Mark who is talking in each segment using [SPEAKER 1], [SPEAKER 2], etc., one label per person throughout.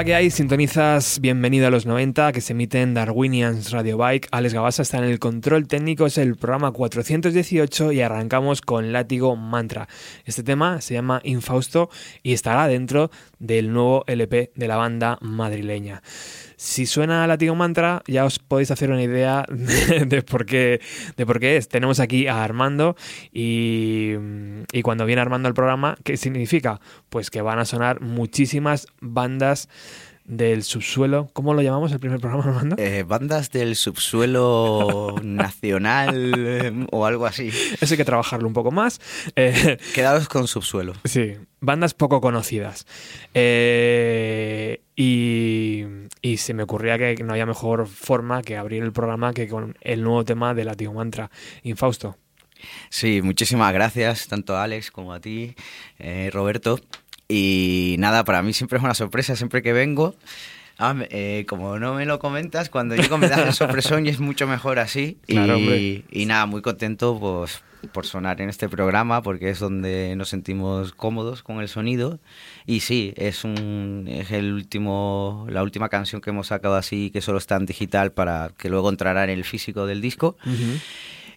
[SPEAKER 1] Hola, ¿qué hay? Sintonizas Bienvenido a los 90 que se emite en Darwinians Radio Bike. Alex Gabasa está en el control técnico, es el programa 418 y arrancamos con Látigo Mantra. Este tema se llama Infausto y estará dentro del nuevo LP de la banda madrileña. Si suena Látigo Mantra, ya os podéis hacer una idea de, por, qué, de por qué es. Tenemos aquí a Armando y, y cuando viene Armando al programa, ¿qué significa? Pues que van a sonar muchísimas bandas del subsuelo. ¿Cómo lo llamamos el primer programa, Armando?
[SPEAKER 2] Eh, bandas del subsuelo nacional eh, o algo así.
[SPEAKER 1] Eso hay que trabajarlo un poco más. Eh,
[SPEAKER 2] Quedados con subsuelo.
[SPEAKER 1] Sí, bandas poco conocidas. Eh, y, y, se me ocurría que no había mejor forma que abrir el programa que con el nuevo tema de Latigo Mantra, Infausto.
[SPEAKER 2] Sí, muchísimas gracias tanto a Alex como a ti, eh, Roberto. Y nada, para mí siempre es una sorpresa, siempre que vengo. Ah, eh, como no me lo comentas, cuando llego me das el sorpresón y es mucho mejor así.
[SPEAKER 1] Claro,
[SPEAKER 2] y, y, nada, muy contento pues, por sonar en este programa porque es donde nos sentimos cómodos con el sonido. Y sí, es, un, es el último, la última canción que hemos sacado así que solo está en digital para que luego entrará en el físico del disco.
[SPEAKER 1] Uh -huh.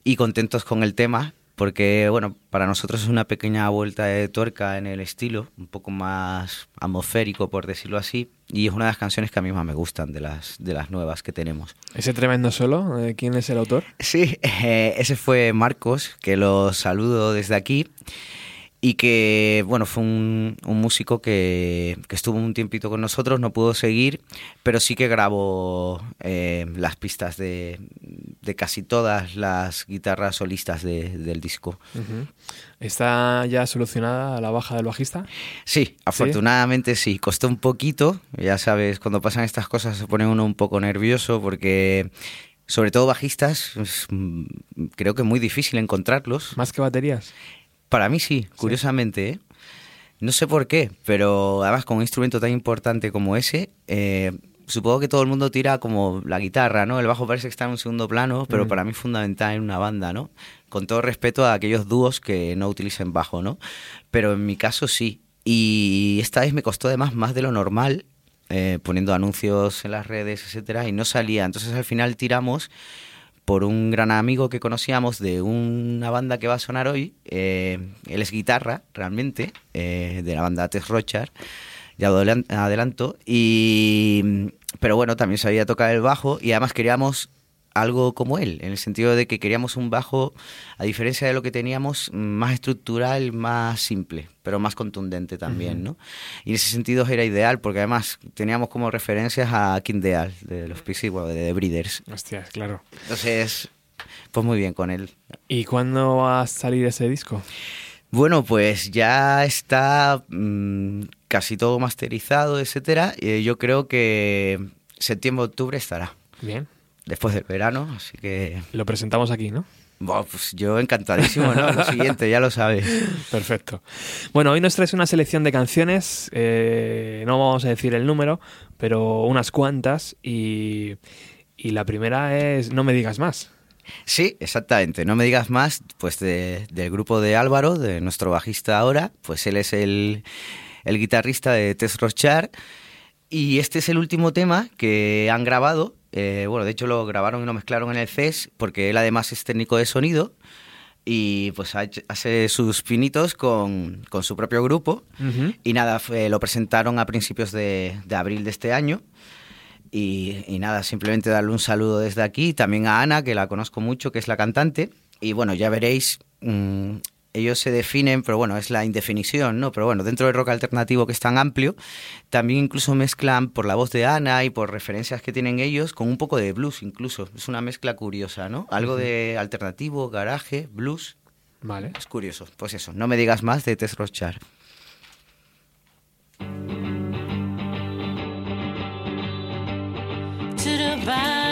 [SPEAKER 2] Y contentos con el tema porque bueno, para nosotros es una pequeña vuelta de tuerca en el estilo, un poco más atmosférico por decirlo así, y es una de las canciones que a mí más me gustan de las, de las nuevas que tenemos.
[SPEAKER 1] ¿Ese tremendo solo? ¿Quién es el autor?
[SPEAKER 2] Sí, eh, ese fue Marcos, que lo saludo desde aquí y que, bueno, fue un, un músico que, que, estuvo un tiempito con nosotros, no pudo seguir, pero sí que grabó eh, las pistas de, de, casi todas las guitarras solistas de, del disco.
[SPEAKER 1] Uh -huh. ¿Está ya solucionada la baja del bajista?
[SPEAKER 2] Sí, afortunadamente ¿Sí? sí, costó un poquito, ya sabes, cuando pasan estas cosas se pone uno un poco nervioso porque sobre todo bajistas, es, creo que es muy difícil encontrarlos.
[SPEAKER 1] ¿Más que baterías?
[SPEAKER 2] Para mí sí, curiosamente. ¿eh? No sé por qué, pero además con un instrumento tan importante como ese, eh, supongo que todo el mundo tira como la guitarra, ¿no? El bajo parece que está en un segundo plano, pero mm. para mí es fundamental en una banda, ¿no? Con todo respeto a aquellos dúos que no utilicen bajo, ¿no? Pero en mi caso sí. Y esta vez me costó además más de lo normal, eh, poniendo anuncios en las redes, etcétera, y no salía. Entonces al final tiramos por un gran amigo que conocíamos de una banda que va a sonar hoy. Eh, él es guitarra, realmente, eh, de la banda Tess Rochard, ya adelanto. Y, pero bueno, también sabía tocar el bajo y además queríamos algo como él, en el sentido de que queríamos un bajo, a diferencia de lo que teníamos, más estructural, más simple, pero más contundente también, uh -huh. ¿no? Y en ese sentido era ideal, porque además teníamos como referencias a King Deal, de los Pixies, bueno, de The Breeders.
[SPEAKER 1] Hostias, claro.
[SPEAKER 2] Entonces, pues muy bien con él.
[SPEAKER 1] ¿Y cuándo va a salir ese disco?
[SPEAKER 2] Bueno, pues ya está mmm, casi todo masterizado, etcétera. Y yo creo que septiembre-octubre estará.
[SPEAKER 1] Bien
[SPEAKER 2] después del verano, así que...
[SPEAKER 1] Lo presentamos aquí, ¿no?
[SPEAKER 2] Bueno, pues yo encantadísimo, ¿no? Lo siguiente, ya lo sabes.
[SPEAKER 1] Perfecto. Bueno, hoy nos traes una selección de canciones, eh, no vamos a decir el número, pero unas cuantas, y, y la primera es No me digas más.
[SPEAKER 2] Sí, exactamente. No me digas más, pues de, del grupo de Álvaro, de nuestro bajista ahora, pues él es el, el guitarrista de Tess Rochard, y este es el último tema que han grabado eh, bueno, de hecho lo grabaron y lo mezclaron en el CES porque él además es técnico de sonido y pues hace sus pinitos con, con su propio grupo. Uh -huh. y nada, fue, lo presentaron a principios de, de abril de este año. Y, y, nada, simplemente darle un saludo desde aquí, también a Ana, que la conozco mucho, que es la cantante. Y bueno, ya veréis, mmm, ellos se definen, pero bueno, es la indefinición, ¿no? Pero bueno, dentro del rock alternativo que es tan amplio, también incluso mezclan por la voz de Ana y por referencias que tienen ellos con un poco de blues incluso. Es una mezcla curiosa, ¿no? Algo de alternativo, garaje, blues.
[SPEAKER 1] Vale.
[SPEAKER 2] Es curioso. Pues eso, no me digas más de Tess Rochard. To the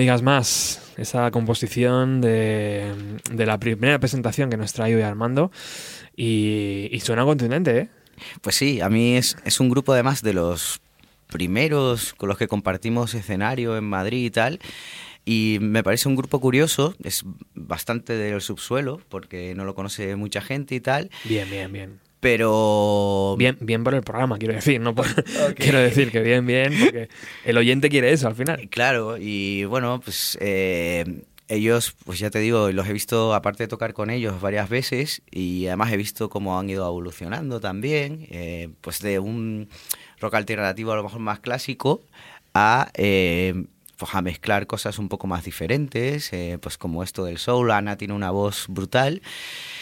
[SPEAKER 3] me
[SPEAKER 1] digas más. Esa composición de, de la primera presentación que nos trae hoy Armando. Y, y suena contundente, ¿eh?
[SPEAKER 2] Pues sí, a mí es, es un grupo además de los primeros con los que compartimos escenario en Madrid y tal. Y me parece un grupo curioso, es bastante del subsuelo, porque no lo conoce mucha gente y tal.
[SPEAKER 1] Bien, bien, bien.
[SPEAKER 2] Pero.
[SPEAKER 1] Bien, bien por el programa, quiero decir, no por- quiero decir que bien, bien, porque el oyente quiere eso al final.
[SPEAKER 2] Claro, y bueno, pues eh, ellos, pues ya te digo, los he visto, aparte de tocar con ellos varias veces, y además he visto cómo han ido evolucionando también, eh, pues de un rock alternativo a lo mejor más clásico a... eh, pues a mezclar cosas un poco más diferentes, eh, pues como esto del soul, Ana tiene una voz brutal.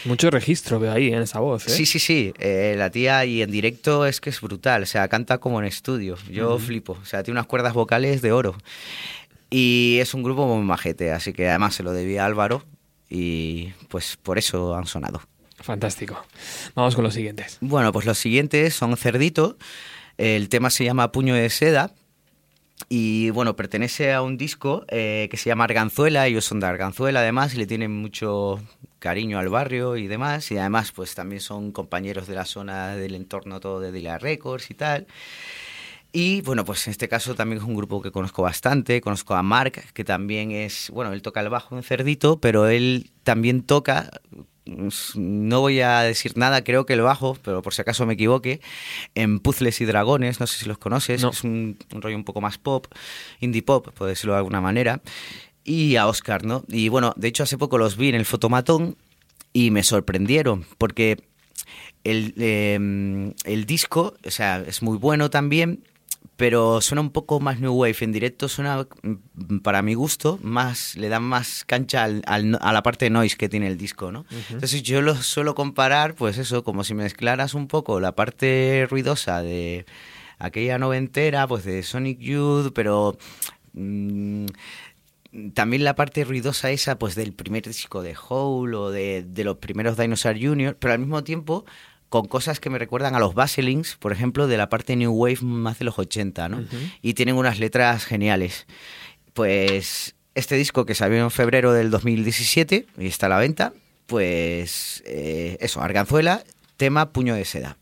[SPEAKER 1] Mucho registro veo ahí en esa voz, ¿eh?
[SPEAKER 2] Sí, sí, sí. eh, la tía y en directo es que es brutal. O sea, canta como en estudio. Yo flipo. O sea, tiene unas cuerdas vocales de oro. Y es un grupo muy majete. Así que además se lo debía a Álvaro. Y pues por eso han sonado.
[SPEAKER 1] Fantástico. Vamos con los siguientes.
[SPEAKER 2] Bueno, pues los siguientes son Cerdito. El tema se llama Puño de Seda. Y bueno, pertenece a un disco eh, que se llama Arganzuela. Ellos son de Arganzuela además y le tienen mucho cariño al barrio y demás. Y además, pues también son compañeros de la zona del entorno todo de Dila Records y tal. Y bueno, pues en este caso también es un grupo que conozco bastante. Conozco a Mark, que también es, bueno, él toca el bajo en Cerdito, pero él también toca, no voy a decir nada, creo que el bajo, pero por si acaso me equivoque, en Puzzles y Dragones, no sé si los conoces,
[SPEAKER 1] No.
[SPEAKER 2] es un, un rollo un poco más pop, indie pop, por decirlo de alguna manera. Y a Oscar, ¿no? Y bueno, de hecho hace poco los vi en el fotomatón y me sorprendieron, porque el, eh, el disco, o sea, es muy bueno también, pero suena un poco más New Wave. En directo suena, mm, para mi gusto, más le dan más cancha al- al- a la parte de noise que tiene el disco, ¿no? Entonces yo lo suelo comparar, pues eso, como si mezclaras un poco la parte ruidosa de aquella noventera, pues de Sonic Youth, pero... mm, también la parte ruidosa esa, pues del primer disco de Hole o de, de los primeros Dinosaur Jr., pero al mismo tiempo con cosas que me recuerdan a los Baselings, por ejemplo, de la parte New Wave más de los 80, ¿no? Y tienen unas letras geniales. Pues este disco que salió en febrero del 2017 y está a la venta, pues eh, eso, Arganzuela, tema Puño de Seda.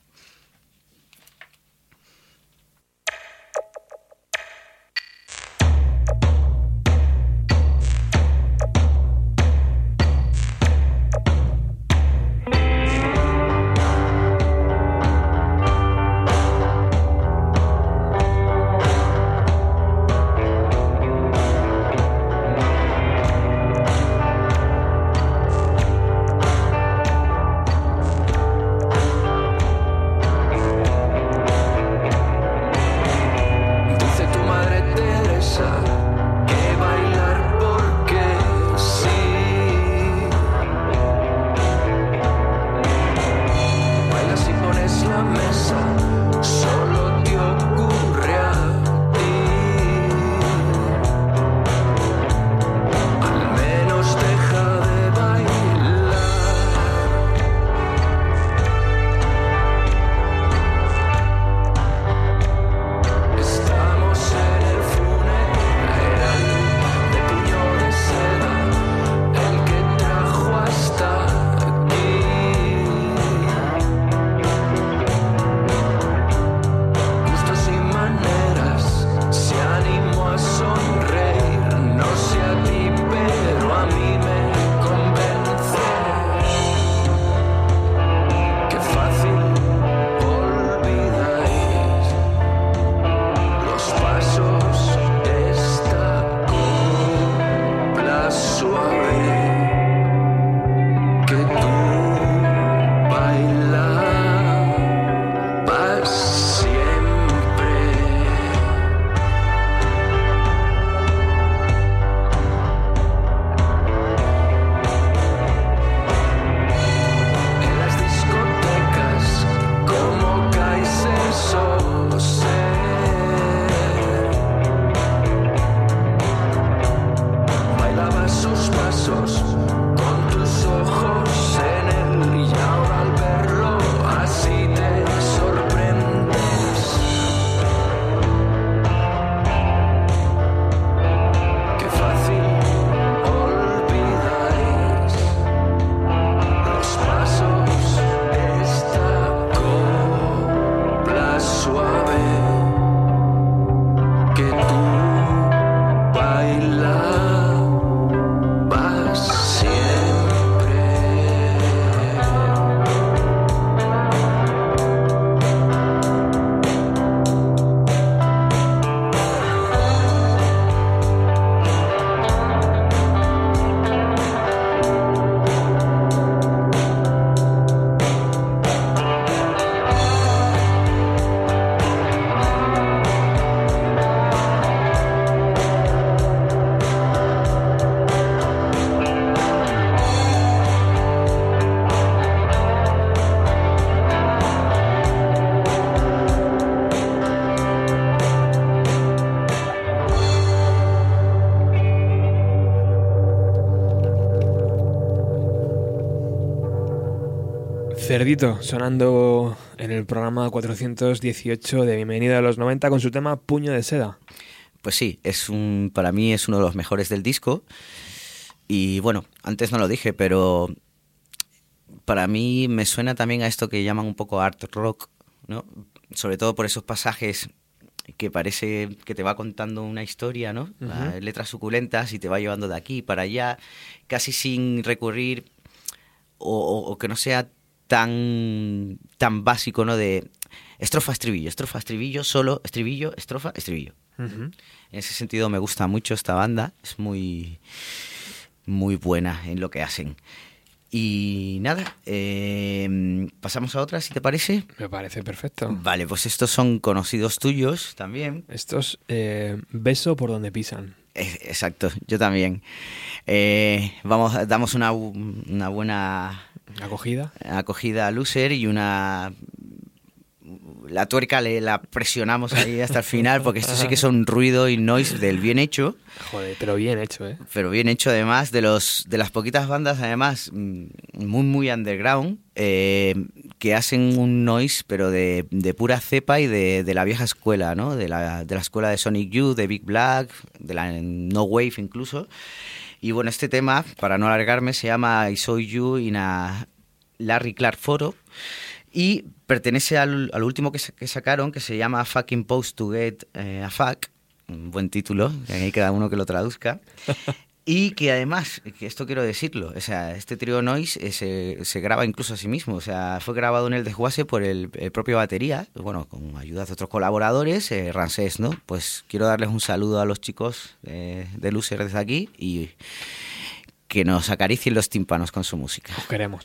[SPEAKER 1] Cerdito, sonando en el programa 418 de Bienvenida a los 90 con su tema Puño de Seda.
[SPEAKER 2] Pues sí, es un, para mí es uno de los mejores del disco. Y bueno, antes no lo dije, pero para mí me suena también a esto que llaman un poco art rock, ¿no? Sobre todo por esos pasajes que parece que te va contando una historia, ¿no?
[SPEAKER 1] Ujú.
[SPEAKER 2] Letras suculentas y te va llevando de aquí para allá, casi sin recurrir o, o- o que no sea tan tan básico, ¿no? De estrofa, estribillo, estrofa, estribillo, solo, estribillo, estrofa, estribillo. En ese sentido me gusta mucho esta banda, es muy, muy buena en lo que hacen. Y nada, eh, pasamos a otra, si te parece.
[SPEAKER 1] Me parece perfecto.
[SPEAKER 2] Vale, pues estos son conocidos tuyos también.
[SPEAKER 1] Estos eh, beso por donde pisan.
[SPEAKER 2] Exacto, yo también. Eh, vamos, damos una, una buena
[SPEAKER 1] Acogida.
[SPEAKER 2] acogida a Loser y una la tuerca le la presionamos ahí hasta el final porque esto sí que son ruido y noise del bien hecho
[SPEAKER 1] Joder, pero bien hecho, ¿eh?
[SPEAKER 2] pero bien hecho además de los de las poquitas bandas además mm, muy muy underground eh, que hacen un noise pero de, de pura cepa y de, de la vieja escuela no de la, de la escuela de Sonic Youth de Big Black de la No Wave incluso y bueno este tema para no alargarme se llama I Saw You in a Larry Clark Photo y pertenece al, al último que, sa- que sacaron que se llama Fucking Post to Get eh, a Fuck un buen título, que ahí cada uno que lo traduzca. Y que además, que esto quiero decirlo, o sea, este trío Noise eh, se, se graba incluso a sí mismo, o sea, fue grabado en el desguace por el, el propio batería, bueno, con ayuda de otros colaboradores, eh, ¿no? Pues quiero darles un saludo a los chicos de Loser desde aquí y que nos acaricien los tímpanos con su música.
[SPEAKER 1] Os queremos.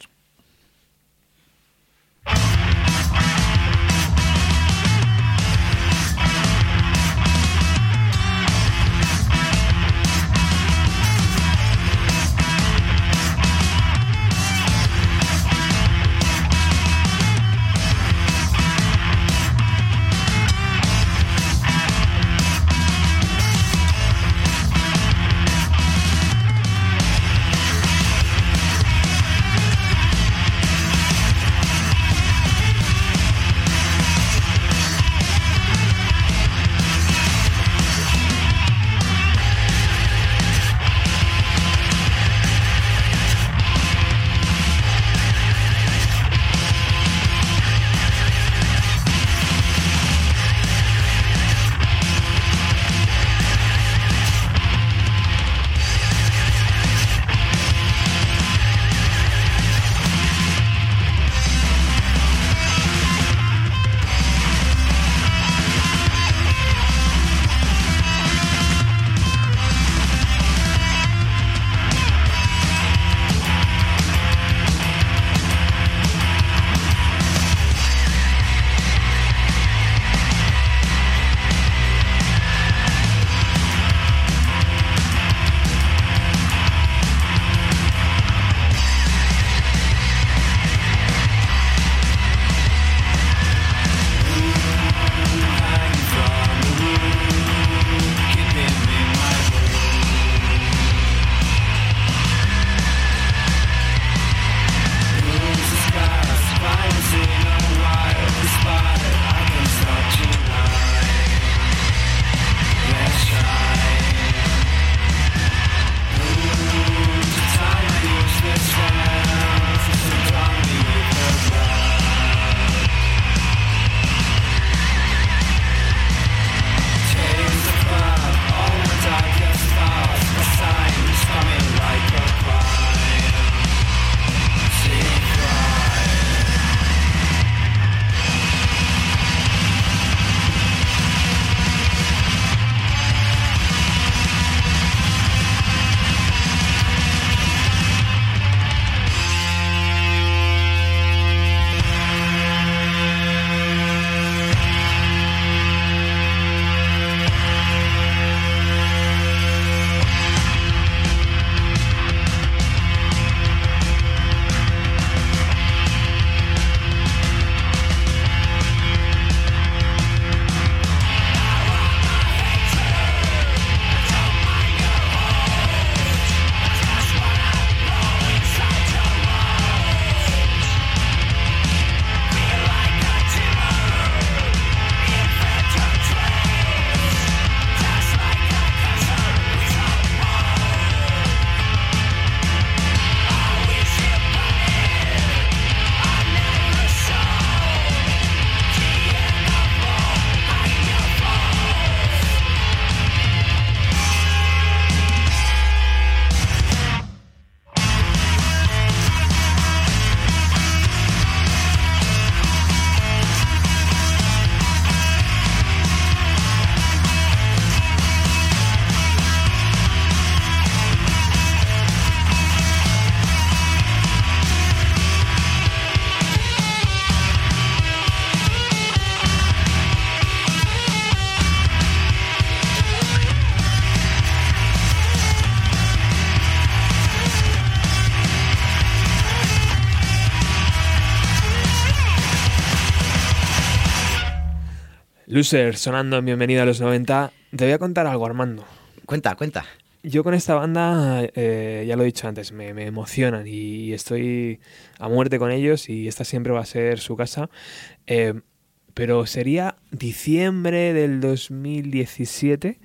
[SPEAKER 1] Sonando en Bienvenido a los 90. Te voy a contar algo, Armando.
[SPEAKER 2] Cuenta, cuenta.
[SPEAKER 1] Yo con esta banda, eh, ya lo he dicho antes, me, me emocionan y estoy a muerte con ellos y esta siempre va a ser su casa. Eh, pero sería diciembre del 2017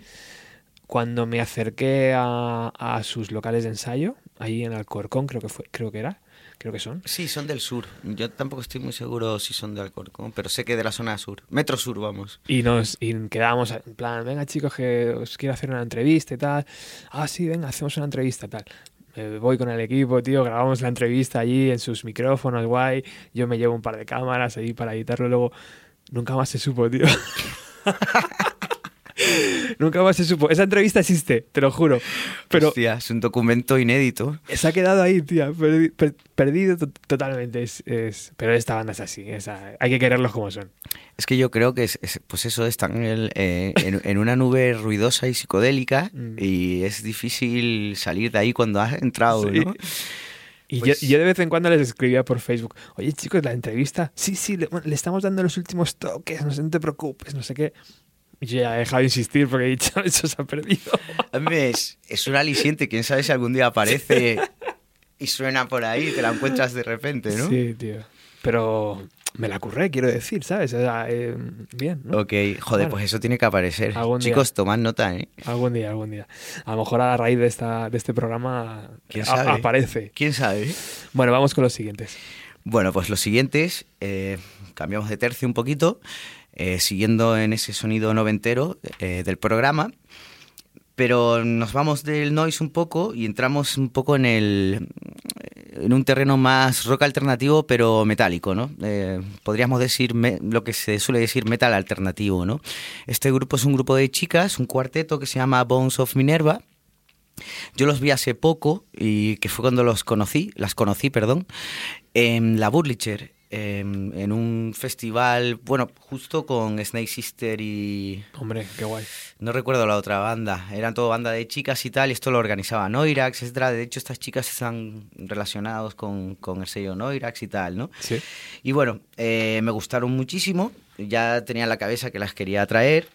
[SPEAKER 1] cuando me acerqué a, a sus locales de ensayo, ahí en Alcorcón creo que, fue, creo que era, creo que son.
[SPEAKER 2] Sí, son del sur. Yo tampoco estoy muy seguro si son de Alcorcón, pero sé que de la zona sur. Metro sur, vamos.
[SPEAKER 1] Y nos y quedábamos en plan, venga chicos, que os quiero hacer una entrevista y tal. Ah, sí, venga, hacemos una entrevista tal. Me voy con el equipo, tío, grabamos la entrevista allí en sus micrófonos, guay. Yo me llevo un par de cámaras ahí para editarlo. Luego, nunca más se supo, tío. nunca más se supo. Esa entrevista existe, te lo juro. Pero
[SPEAKER 2] Hostia, es un documento inédito.
[SPEAKER 1] se ha quedado ahí, perdi- per- perdido to- totalmente. Es, es- Pero esta banda es así. es hay que quererlos como son.
[SPEAKER 2] Es que yo creo que es, es- pues eso están el, eh, en, en una nube ruidosa y psicodélica
[SPEAKER 1] Mm.
[SPEAKER 2] y es difícil salir de ahí cuando has entrado,
[SPEAKER 1] Sí.
[SPEAKER 2] ¿no?
[SPEAKER 1] Y
[SPEAKER 2] Pues-
[SPEAKER 1] yo, yo de vez en cuando les escribía por Facebook, oye chicos, la entrevista, sí, sí, le, le estamos dando los últimos toques, no, sé, no te preocupes, no sé qué. Yo ya he dejado de insistir porque he dicho, eso se ha perdido.
[SPEAKER 2] Es, es un aliciente, quién sabe si algún día aparece y suena por ahí y te la encuentras de repente, ¿no?
[SPEAKER 1] Sí, tío. Pero me la curré, quiero decir, ¿sabes? O sea, eh, bien, ¿no?
[SPEAKER 2] Ok, joder,
[SPEAKER 1] Bueno.
[SPEAKER 2] pues eso tiene que aparecer. Chicos, tomad nota, ¿eh?
[SPEAKER 1] Algún día, algún día. A lo mejor a raíz de, esta, de este programa
[SPEAKER 2] ¿Quién
[SPEAKER 1] a-
[SPEAKER 2] sabe?
[SPEAKER 1] aparece.
[SPEAKER 2] ¿Quién sabe?
[SPEAKER 1] Bueno, vamos con los siguientes.
[SPEAKER 2] Bueno, pues los siguientes, eh, cambiamos de tercio un poquito, eh, siguiendo en ese sonido noventero eh, del programa, pero nos vamos del noise un poco y entramos un poco en el en un terreno más rock alternativo pero metálico, ¿no? Eh, podríamos decir lo que se suele decir metal alternativo, ¿no? Este grupo es un grupo de chicas, un cuarteto que se llama Bones of Minerva. Yo los vi hace poco y que fue cuando los conocí, las conocí, perdón, en la Burlicher, en, en un festival, bueno, justo con Snake Sister y
[SPEAKER 1] Hombre, qué guay.
[SPEAKER 2] no recuerdo la otra banda, eran todo banda de chicas y tal, y esto lo organizaba Noirax, etcétera. De hecho, estas chicas están relacionados con, con el sello Noirax y tal, ¿no?
[SPEAKER 1] Sí.
[SPEAKER 2] Y bueno, eh, me gustaron muchísimo. Ya tenía en la cabeza que las quería traer.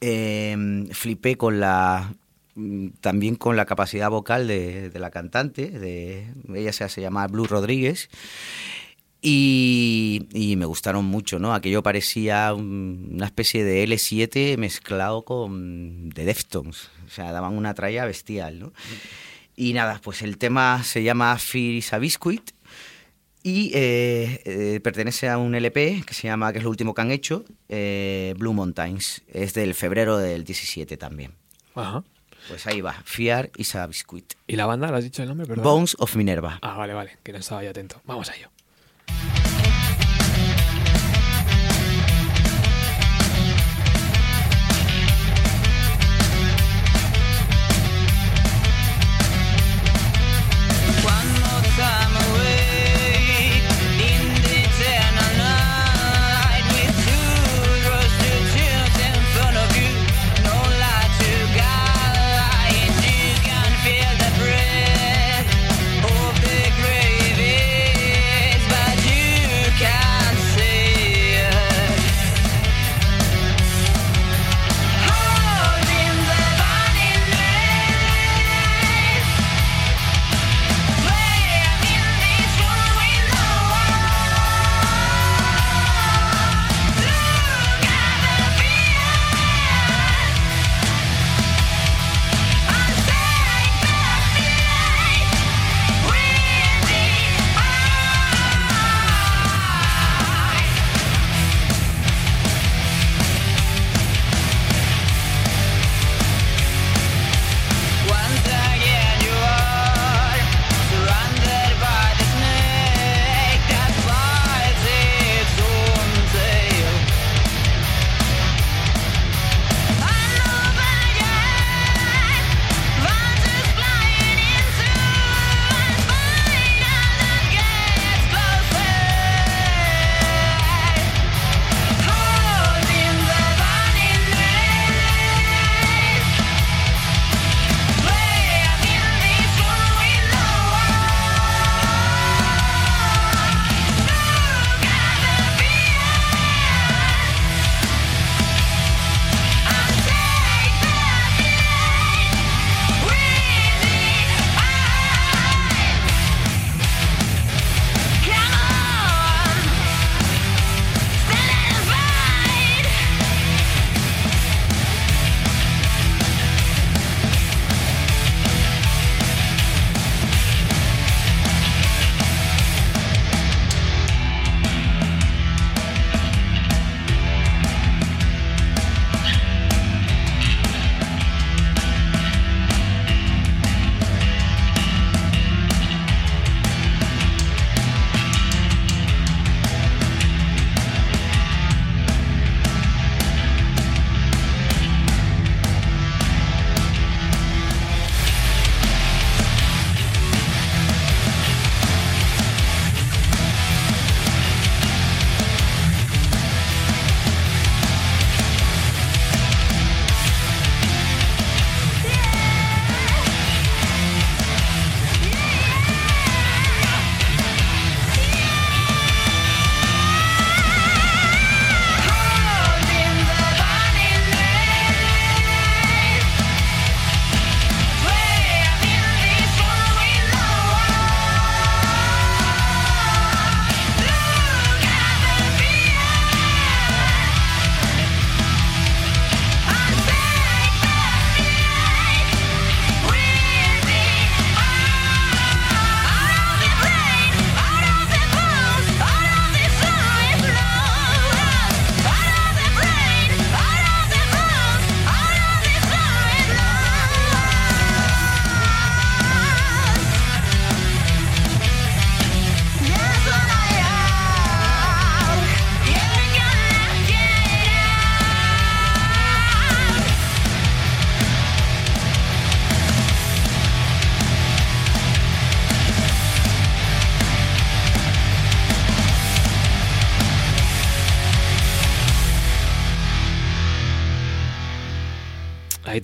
[SPEAKER 2] Eh, flipé con la mm, también con la capacidad vocal de, de la cantante, de ella se, se llama Blue Rodríguez. Y, y me gustaron mucho, ¿no? Aquello parecía un- una especie de L7 mezclado con The Deftones. O sea, daban una tralla bestial, ¿no? Y nada, pues el tema se llama Fear is a Biscuit y eh, eh, pertenece a un LP que se llama, que es lo último que han hecho, eh, Blue Mountains. Es del febrero del 17 también.
[SPEAKER 1] Ajá.
[SPEAKER 2] Pues ahí va, Fear is a Biscuit.
[SPEAKER 1] ¿Y la banda? ¿lo has dicho el nombre? Perdón.
[SPEAKER 2] Bones of Minerva.
[SPEAKER 1] Ah, vale, vale, que no estaba yo atento. Vamos a ello.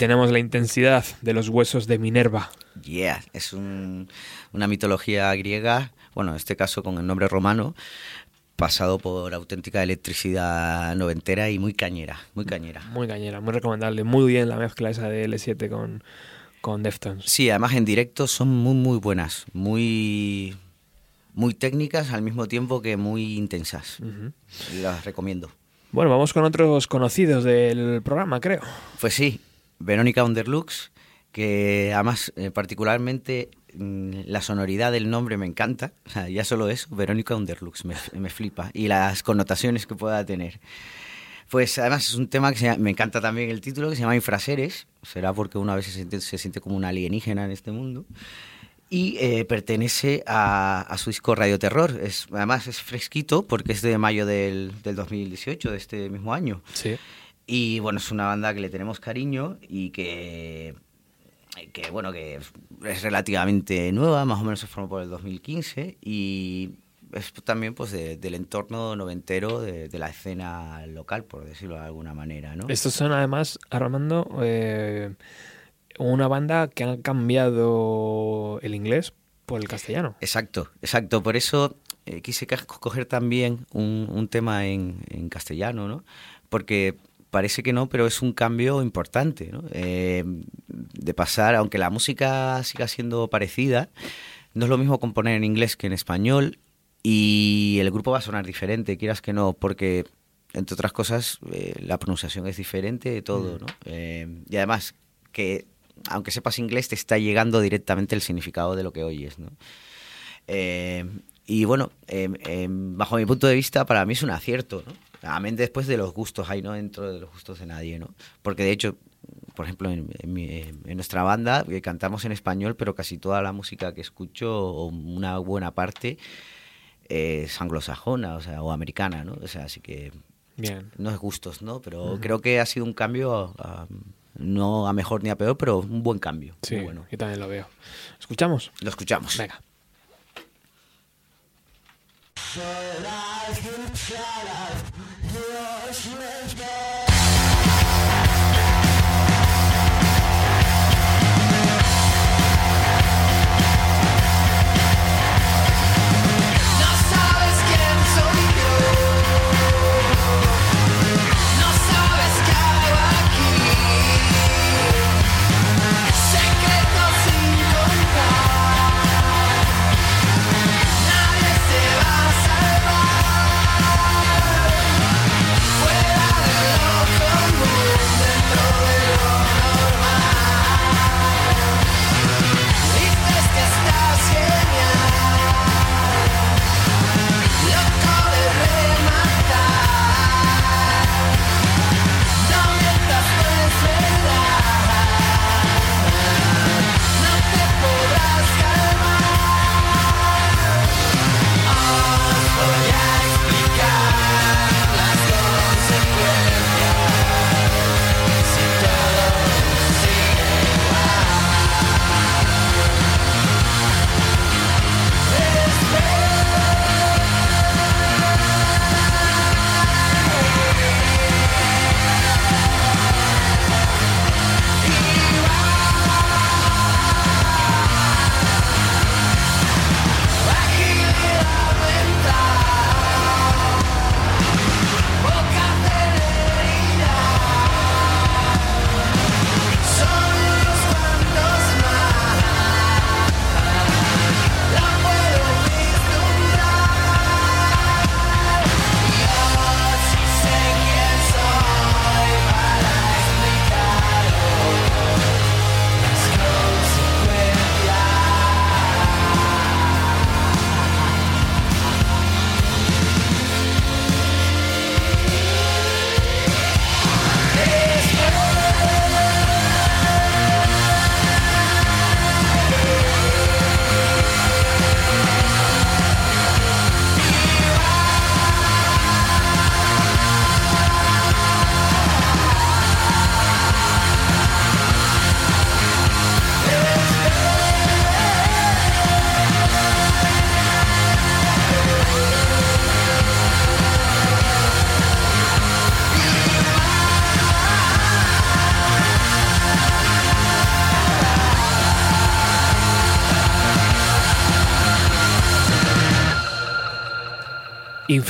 [SPEAKER 1] Tenemos la intensidad de los huesos de Minerva.
[SPEAKER 2] Yeah, es un- una mitología griega, bueno, en este caso con el nombre romano, pasado por auténtica electricidad noventera y muy cañera, muy cañera.
[SPEAKER 1] Muy cañera, muy recomendable. Muy bien la mezcla esa de L7 con, con Deftones.
[SPEAKER 2] Sí, además en directo son muy muy buenas, muy muy técnicas al mismo tiempo que muy intensas. Las recomiendo.
[SPEAKER 1] Bueno, vamos con otros conocidos del programa, creo.
[SPEAKER 2] Pues sí, Verónica Underlux, que además eh, particularmente mm, la sonoridad del nombre me encanta, o sea, ya solo eso, Verónica Underlux, me, me flipa, y las connotaciones que pueda tener. Pues además es un tema que me encanta también el título, que se llama Infraseres, será porque una vez se siente, se siente como una alienígena en este mundo, y eh, pertenece a, a su disco Radio Terror, es, además es fresquito porque es de mayo del, del 2018, de este mismo año.
[SPEAKER 1] Sí.
[SPEAKER 2] Y bueno, es una banda que le tenemos cariño y que, que bueno, que es relativamente nueva, más o menos se formó por el 2015 y es también pues de- del entorno noventero de, de la escena local, por decirlo de alguna manera, ¿no?
[SPEAKER 1] Estos son además, Armando, eh, una banda que ha cambiado el inglés por el castellano.
[SPEAKER 2] Exacto, exacto. Por eso eh, quise coger también un, un tema en, en castellano, ¿no? Porque parece que no, pero es un cambio importante, ¿no? Eh, de pasar, aunque la música siga siendo parecida, no es lo mismo componer en inglés que en español y el grupo va a sonar diferente, quieras que no, porque entre otras cosas eh, la pronunciación es diferente de todo, ¿no? Eh, y además que aunque sepas inglés te está llegando directamente el significado de lo que oyes, ¿no? Y bueno, eh, eh, bajo mi punto de vista, para mí es un acierto, ¿no? Realmente después de los gustos, ahí no dentro de los gustos de nadie, ¿no? Porque de hecho, por ejemplo, en, en mi- en nuestra banda eh, cantamos en español, pero casi toda la música que escucho, o una buena parte, es anglosajona, o sea, o americana, ¿no? O sea, así que
[SPEAKER 1] Bien.
[SPEAKER 2] no es gustos, ¿no? Pero creo que ha sido un cambio, a- no a mejor ni a peor, pero un buen cambio.
[SPEAKER 1] Sí,
[SPEAKER 2] muy bueno.
[SPEAKER 1] yo también lo veo. ¿Escuchamos?
[SPEAKER 2] Lo escuchamos.
[SPEAKER 1] Venga.
[SPEAKER 4] No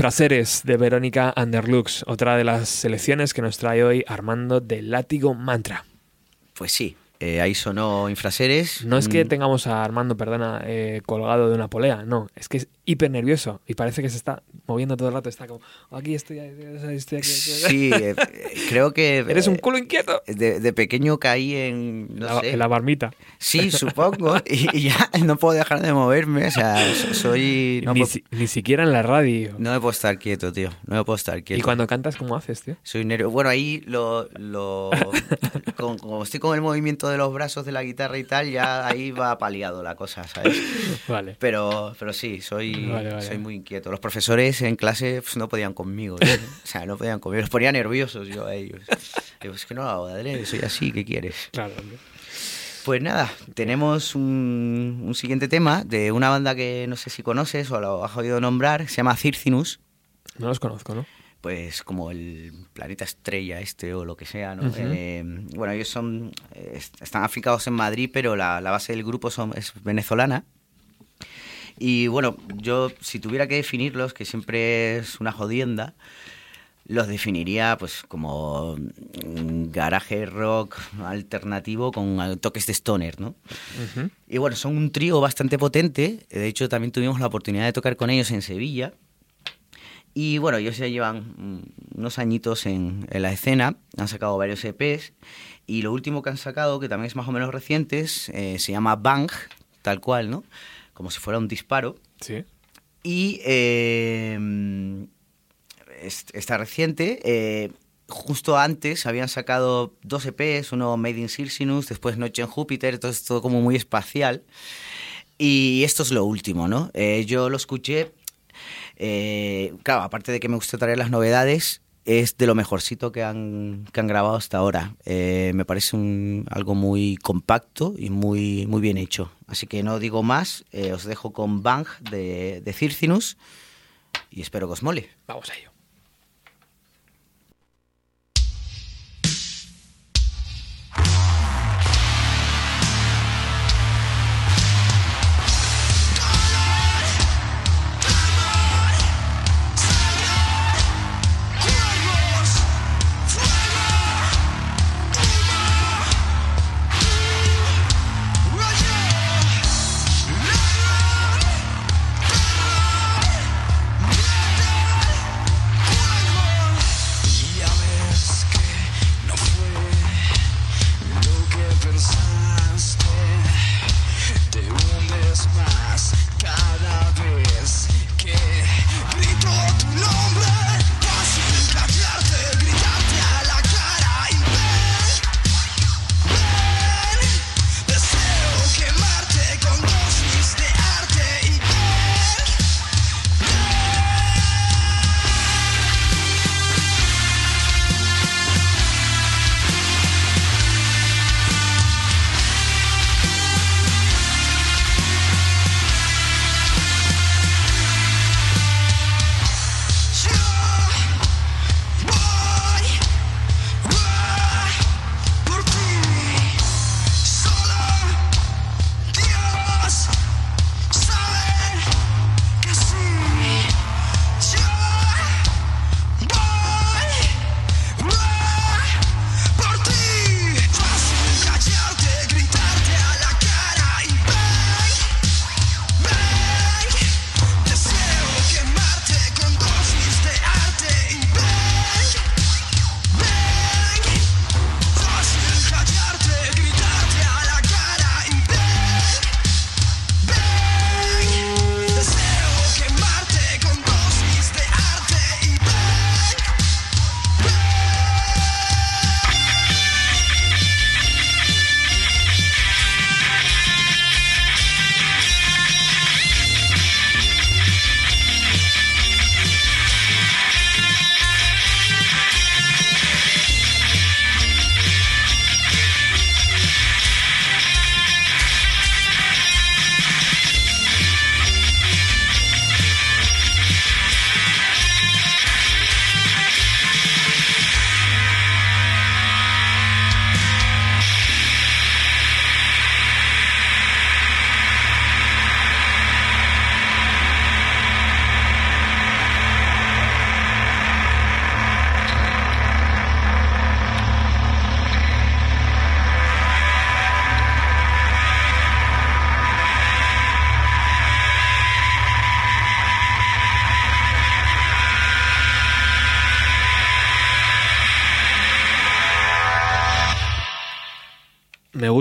[SPEAKER 1] Infraseres de Verónica Underlux, otra de las selecciones que nos trae hoy Armando del Látigo Mantra.
[SPEAKER 2] Pues sí, eh, ahí sonó Infraseres.
[SPEAKER 1] No es que
[SPEAKER 2] Mm,
[SPEAKER 1] tengamos a Armando, perdona, eh, colgado de una polea, no, es que es hiper nervioso y parece que se está moviendo todo el rato, está como, "Oh, aquí estoy, estoy, estoy aquí.
[SPEAKER 2] Sí, eh, eh, creo que...
[SPEAKER 1] Eres un
[SPEAKER 2] eh,
[SPEAKER 1] culo inquieto.
[SPEAKER 2] De, de pequeño caí en... No
[SPEAKER 1] la,
[SPEAKER 2] sé.
[SPEAKER 1] en la barmita.
[SPEAKER 2] Sí, supongo. Y, y ya no puedo dejar de moverme. O sea, so- soy... No,
[SPEAKER 1] ni,
[SPEAKER 2] puedo-
[SPEAKER 1] si- ni siquiera en la radio.
[SPEAKER 2] no me puedo estar quieto, tío. No me puedo estar quieto.
[SPEAKER 1] y cuando cantas, ¿cómo haces, tío?
[SPEAKER 2] Soy nervioso. Bueno, ahí lo... lo con- como estoy con el movimiento de los brazos de la guitarra y tal, ya ahí va paliado la cosa, ¿sabes?
[SPEAKER 1] Vale.
[SPEAKER 2] Pero, pero sí, soy,
[SPEAKER 1] Vale, vale.
[SPEAKER 2] soy muy inquieto. Los profesores en clase pues, no podían conmigo. ¿eh? O sea, no podían conmigo. Los ponía nerviosos yo a ellos. Digo, es que no lo hago de adrede, soy así, ¿qué quieres?
[SPEAKER 1] Claro. hombre.
[SPEAKER 2] Pues nada, tenemos un, un siguiente tema de una banda que no sé si conoces o lo has oído nombrar, se llama Circinus,
[SPEAKER 1] No los conozco, ¿no?
[SPEAKER 2] pues como el planeta estrella este o lo que sea, ¿no? Eh, bueno, ellos son, eh, est- están aficados en Madrid, pero la, la base del grupo son, es venezolana. Y bueno, yo si tuviera que definirlos, que siempre es una jodienda, los definiría pues como un garaje rock alternativo con toques de stoner, ¿no?
[SPEAKER 1] Ujú.
[SPEAKER 2] Y bueno, son un trío bastante potente. De hecho, también tuvimos la oportunidad de tocar con ellos en Sevilla. Y bueno, ellos ya llevan mm, unos añitos en, en la escena, han sacado varios EPs. Y lo último que han sacado, que también es más o menos reciente, eh, se llama Bang, tal cual, ¿no? Como si fuera un disparo.
[SPEAKER 1] Sí.
[SPEAKER 2] Y eh, es- está reciente. eh, justo antes habían sacado dos EPs, uno Made in Circinus, después Noche en Júpiter, todo esto como muy espacial. Y esto es lo último, ¿no? Eh, yo lo escuché, eh, claro, aparte de que me gusta traer las novedades, es de lo mejorcito que han, que han grabado hasta ahora. Eh, me parece un- algo muy compacto y muy, muy bien hecho. Así que no digo más, eh, os dejo con Bang de, de Circinus y espero que os mole.
[SPEAKER 1] Vamos a ello.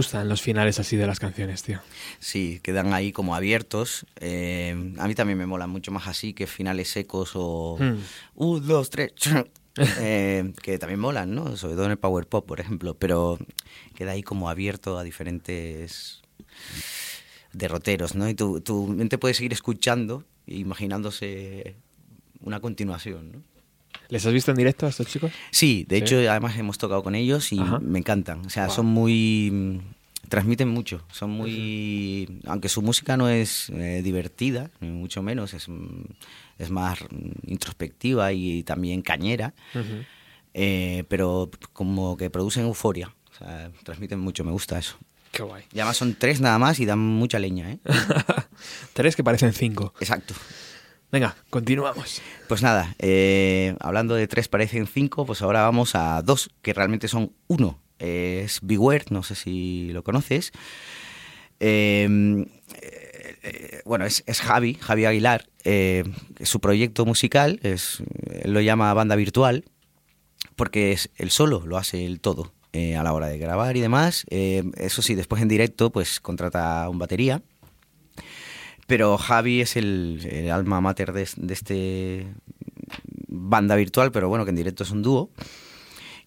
[SPEAKER 1] Gustan los finales así de las canciones, tío.
[SPEAKER 2] Sí, quedan ahí como abiertos. Eh, a mí también me molan mucho más así que finales secos o...
[SPEAKER 1] Hmm.
[SPEAKER 2] Un, dos, tres... eh, que también molan, ¿no? Sobre todo en el power pop, por ejemplo. Pero queda ahí como abierto a diferentes derroteros, ¿no? Y tu, tu mente puede seguir escuchando e imaginándose una continuación, ¿no?
[SPEAKER 1] ¿Les has visto en directo a estos chicos?
[SPEAKER 2] Sí, de
[SPEAKER 1] Sí.
[SPEAKER 2] hecho, además hemos tocado con ellos y
[SPEAKER 1] Ajá.
[SPEAKER 2] me encantan. O sea,
[SPEAKER 1] Wow.
[SPEAKER 2] son muy. mm, transmiten mucho. Son muy. Aunque su música no es eh, divertida, ni mucho menos, es, mm, es más mm, introspectiva y también cañera, eh, pero como que producen euforia. O sea, transmiten mucho, me gusta eso.
[SPEAKER 1] Qué guay.
[SPEAKER 2] Y además son tres nada más y dan mucha leña, ¿eh?
[SPEAKER 1] Tres que parecen cinco.
[SPEAKER 2] Exacto.
[SPEAKER 1] Venga, continuamos.
[SPEAKER 2] Pues nada, eh, hablando de tres parecen cinco, pues ahora vamos a dos, que realmente son uno. Es Beware, no sé si lo conoces. Eh, eh, bueno, es, es Javi, Javi Aguilar. eh, su proyecto musical es, él lo llama banda virtual, porque es el solo, lo hace el todo a la hora de grabar y demás. Eso sí, después en directo, pues contrata un batería. Pero Javi es el, alma mater de, de este banda virtual, pero bueno, que en directo es un dúo.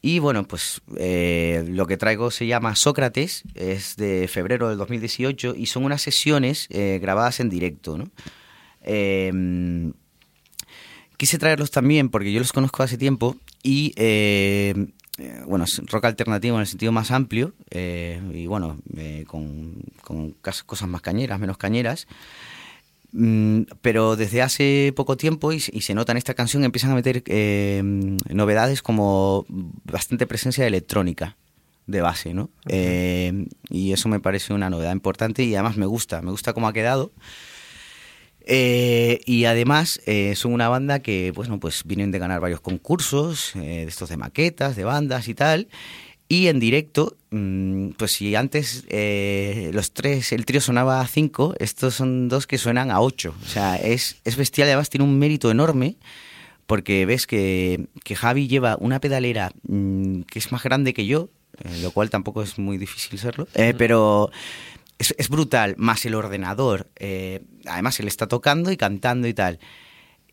[SPEAKER 2] Y bueno, pues eh, lo que traigo se llama Sócrates, es de febrero del 2018 y son unas sesiones eh, grabadas en directo, ¿no? Eh, quise traerlos también porque yo los conozco hace tiempo y eh, eh, bueno, es rock alternativo en el sentido más amplio eh, y bueno, eh, con, con cosas más cañeras, menos cañeras. Mm, pero desde hace poco tiempo, y, se- y se nota en esta canción, empiezan a meter eh, novedades como bastante presencia de electrónica de base, ¿no? Eh, y eso me parece una novedad importante y además me gusta, me gusta cómo ha quedado. Eh, y además eh, son una banda que, bueno, pues vienen de ganar varios concursos, eh, de estos de maquetas, de bandas y tal. Y en directo, mm, pues si antes eh, los tres, el trío sonaba a cinco, estos son dos que suenan a ocho. O sea, es, es bestial además tiene un mérito enorme porque ves que, que Javi lleva una pedalera mm, que es más grande que yo, eh, lo cual tampoco es muy difícil serlo, pero es, es brutal, más el ordenador, eh, además él está tocando y cantando y tal.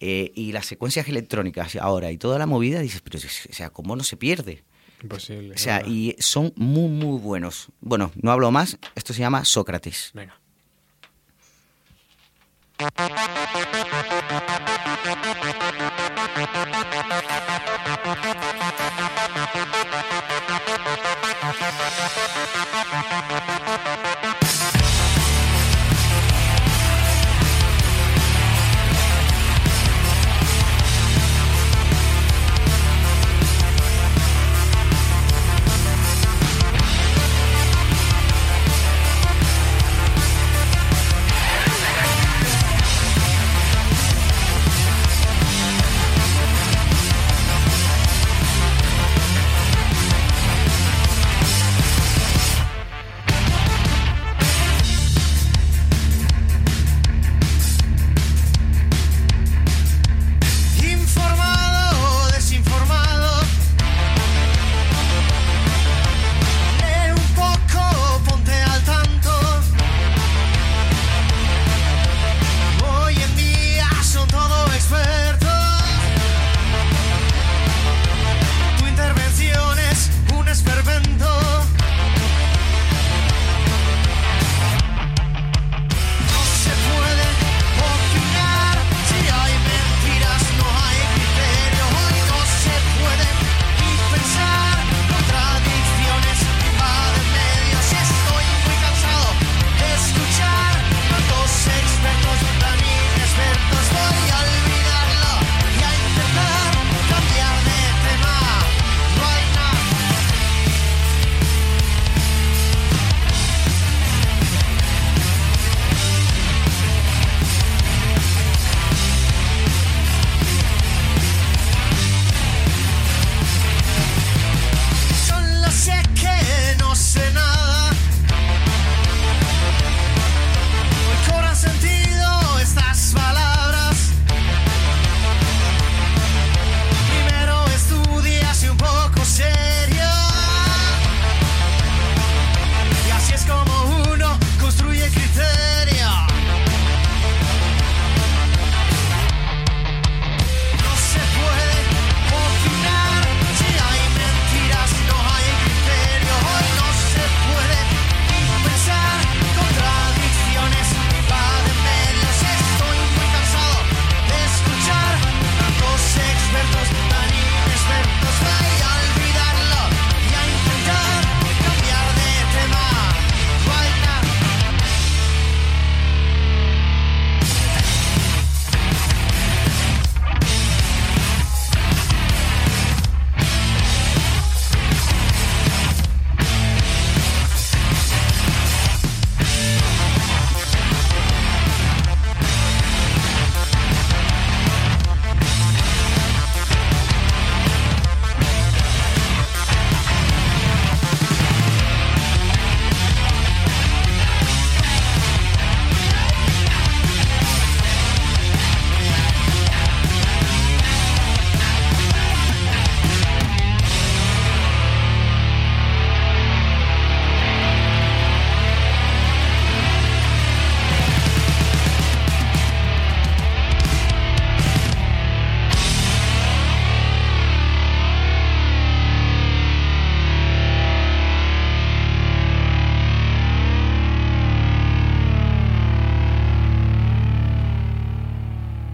[SPEAKER 2] Eh, y las secuencias electrónicas ahora y toda la movida, dices, pero o sea, ¿cómo no se pierde?
[SPEAKER 1] Imposible.
[SPEAKER 2] O sea,
[SPEAKER 1] ¿verdad?
[SPEAKER 2] y son muy, muy buenos. Bueno, no hablo más, esto se llama Sócrates.
[SPEAKER 1] Venga.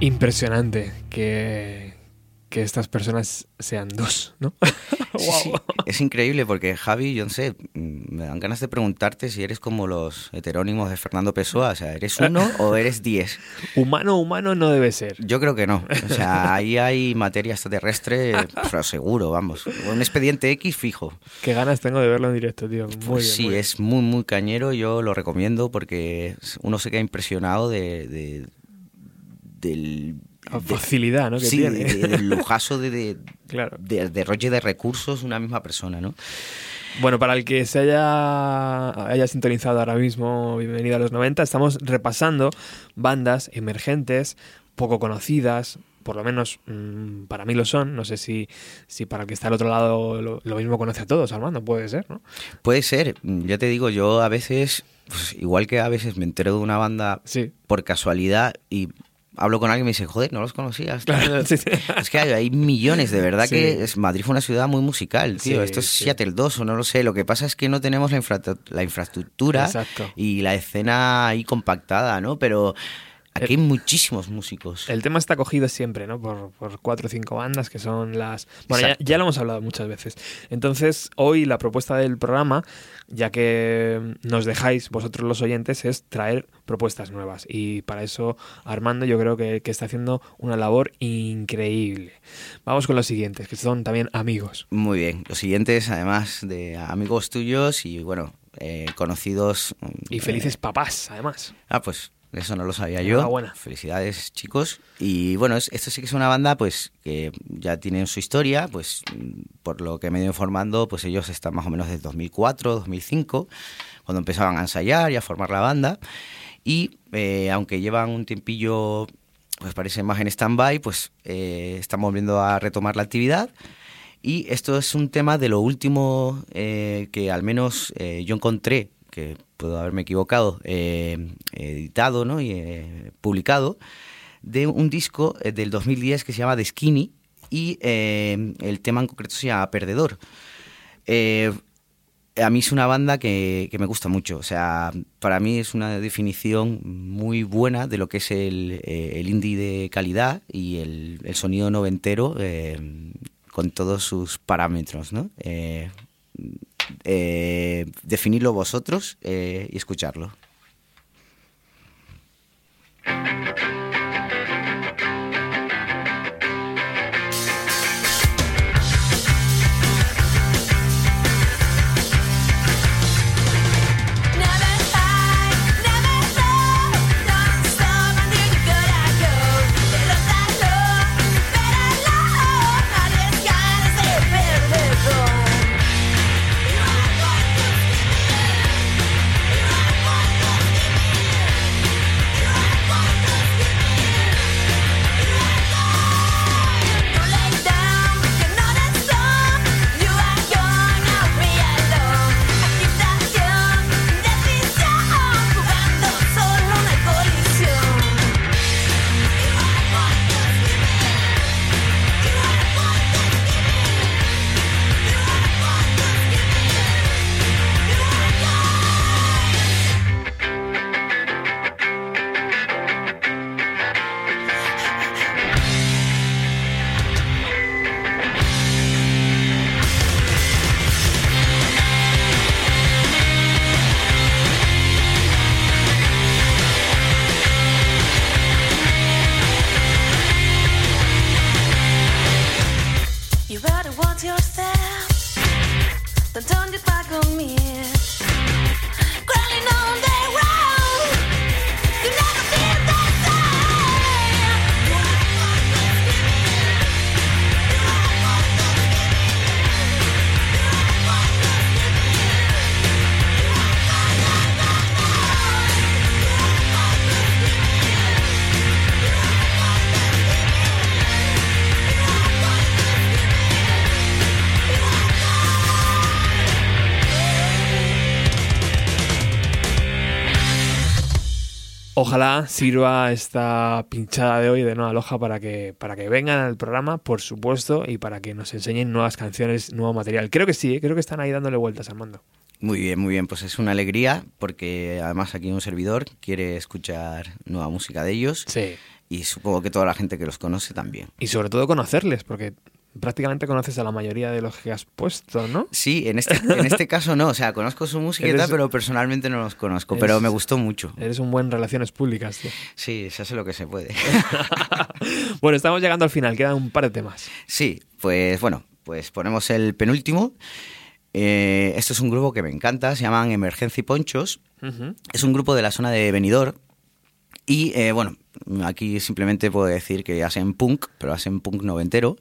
[SPEAKER 1] Impresionante que, que estas personas sean dos, ¿no?
[SPEAKER 2] Sí,
[SPEAKER 1] Guau.
[SPEAKER 2] sí, es increíble porque Javi, yo no sé, me dan ganas de preguntarte si eres como los heterónimos de Fernando Pessoa, o sea, ¿eres uno o eres diez?
[SPEAKER 1] Humano, humano no debe ser.
[SPEAKER 2] Yo creo que no, o sea, ahí hay materia extraterrestre, pero seguro, vamos, un expediente X fijo.
[SPEAKER 1] Qué ganas tengo de verlo en directo, tío. Muy
[SPEAKER 2] Pues
[SPEAKER 1] bien,
[SPEAKER 2] sí,
[SPEAKER 1] muy bien.
[SPEAKER 2] es muy, muy cañero, yo lo recomiendo porque uno se queda impresionado de, de- del... De-
[SPEAKER 1] facilidad, ¿no? Que
[SPEAKER 2] sí,
[SPEAKER 1] tiene.
[SPEAKER 2] de- del lujazo de, de,
[SPEAKER 1] Claro.
[SPEAKER 2] de derroche de recursos una misma persona, ¿no?
[SPEAKER 1] Bueno, para el que se haya, haya sintonizado ahora mismo, bienvenido a los 90, estamos repasando bandas emergentes, poco conocidas, por lo menos mm, para mí lo son, no sé si, si para el que está al otro lado lo, lo mismo conoce a todos, Armando, puede ser, ¿no?
[SPEAKER 2] Puede ser, ya te digo, yo a veces, pues, igual que a veces me entero de una banda
[SPEAKER 1] Sí.
[SPEAKER 2] por casualidad y hablo con alguien y me dice, joder, no los conocías.
[SPEAKER 1] Claro, sí, sí.
[SPEAKER 2] Es que hay, hay millones, de verdad
[SPEAKER 1] Sí.
[SPEAKER 2] que es- Madrid fue una ciudad muy musical, tío. Esto es. Seattle 2 o no lo sé. Lo que pasa es que no tenemos la, infra- la infraestructura
[SPEAKER 1] Exacto.
[SPEAKER 2] y la escena ahí compactada, ¿no? Pero aquí hay muchísimos músicos.
[SPEAKER 1] El tema está cogido siempre, ¿no? Por, por cuatro o cinco bandas que son las... Bueno, ya, lo hemos hablado muchas veces. Entonces, hoy la propuesta del programa, ya que nos dejáis vosotros los oyentes, es traer propuestas nuevas. Y para eso Armando yo creo que, que está haciendo una labor increíble. Vamos con los siguientes, que son también amigos.
[SPEAKER 2] Muy bien. Los siguientes, además de amigos tuyos y, bueno, eh, conocidos.
[SPEAKER 1] Y
[SPEAKER 2] eh,
[SPEAKER 1] felices papás, además.
[SPEAKER 2] Ah, pues eso no lo sabía yo.
[SPEAKER 1] Enhorabuena.
[SPEAKER 2] Felicidades, chicos. Y bueno, es- esto sí que es una banda pues que ya tienen su historia, pues por lo que me he ido informando, pues ellos están más o menos desde 2004, 2005, cuando empezaban a ensayar y a formar la banda. Y eh, aunque llevan un tiempillo, pues parece más en stand-by, pues eh, están volviendo a retomar la actividad. Y esto es un tema de lo último eh, que al menos eh, yo encontré, que puedo haberme equivocado, eh, editado ¿no? y eh, publicado, de un disco eh, del 2010 que se llama The Skinny y el tema en concreto se llama Perdedor. A mí es una banda que, me gusta mucho. O sea, para mí es una definición muy buena de lo que es el, indie de calidad y el, el sonido noventero con todos sus parámetros, ¿no? Eh, definirlo vosotros eh, y escucharlo.
[SPEAKER 5] So don't back on me.
[SPEAKER 1] Ojalá sirva esta pinchada de hoy de Nueva Loja para que, para que vengan al programa, por supuesto, y para que nos enseñen nuevas canciones, nuevo material. Creo que sí, ¿eh? creo que están ahí dándole vueltas, Armando.
[SPEAKER 2] Muy bien, muy bien. Pues es una alegría porque además aquí un servidor quiere escuchar nueva música de ellos.
[SPEAKER 1] Sí.
[SPEAKER 2] y supongo que toda la gente que los conoce también.
[SPEAKER 1] Y sobre todo conocerles, porque prácticamente conoces a la mayoría de los que has puesto, ¿no?
[SPEAKER 2] Sí, en este, en este caso no, o sea, conozco su música y
[SPEAKER 1] Eres-
[SPEAKER 2] tal, pero personalmente no los conozco,
[SPEAKER 1] Eres-
[SPEAKER 2] pero me gustó mucho.
[SPEAKER 1] Eres un buen relaciones públicas, tío.
[SPEAKER 2] Sí, se hace lo que se puede.
[SPEAKER 1] bueno, estamos llegando al final, quedan un par de temas.
[SPEAKER 2] Sí, pues bueno, pues ponemos el penúltimo. Eh, esto es un grupo que me encanta, se llaman Emergencia y Ponchos.
[SPEAKER 1] Ujú.
[SPEAKER 2] Es un grupo de la zona de Benidorm. Y eh, bueno, aquí simplemente puedo decir que hacen punk, pero hacen punk noventero.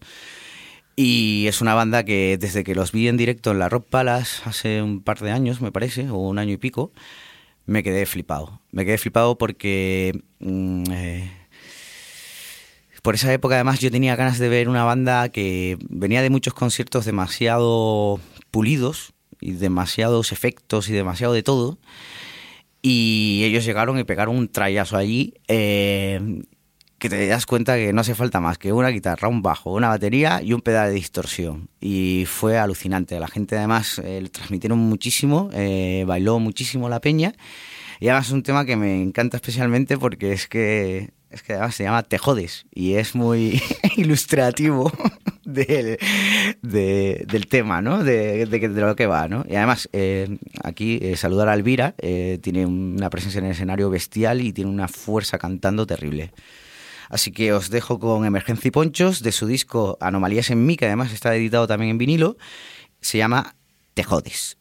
[SPEAKER 2] Y es una banda que desde que los vi en directo en la Rock Palace hace un par de años, me parece, o un año y pico, me quedé flipado. Me quedé flipado porque mm, eh, por esa época además yo tenía ganas de ver una banda que venía de muchos conciertos demasiado pulidos y demasiados efectos y demasiado de todo. Y ellos llegaron y pegaron un trayazo allí eh, que te das cuenta que no hace falta más que una guitarra, un bajo, una batería y un pedal de distorsión. Y fue alucinante. La gente además eh, transmitieron muchísimo, eh, bailó muchísimo la peña. Y además es un tema que me encanta especialmente porque es que, es que además se llama Te jodes y es muy ilustrativo del, de- del tema, ¿no? De, de, lo que va, ¿no? Y además, eh, aquí eh, saludar a Elvira, tiene una presencia en el escenario bestial y tiene una fuerza cantando terrible. Así que os dejo con Emergencia y Ponchos de su disco Anomalías en mí, que además está editado también en vinilo. Se llama Te jodes.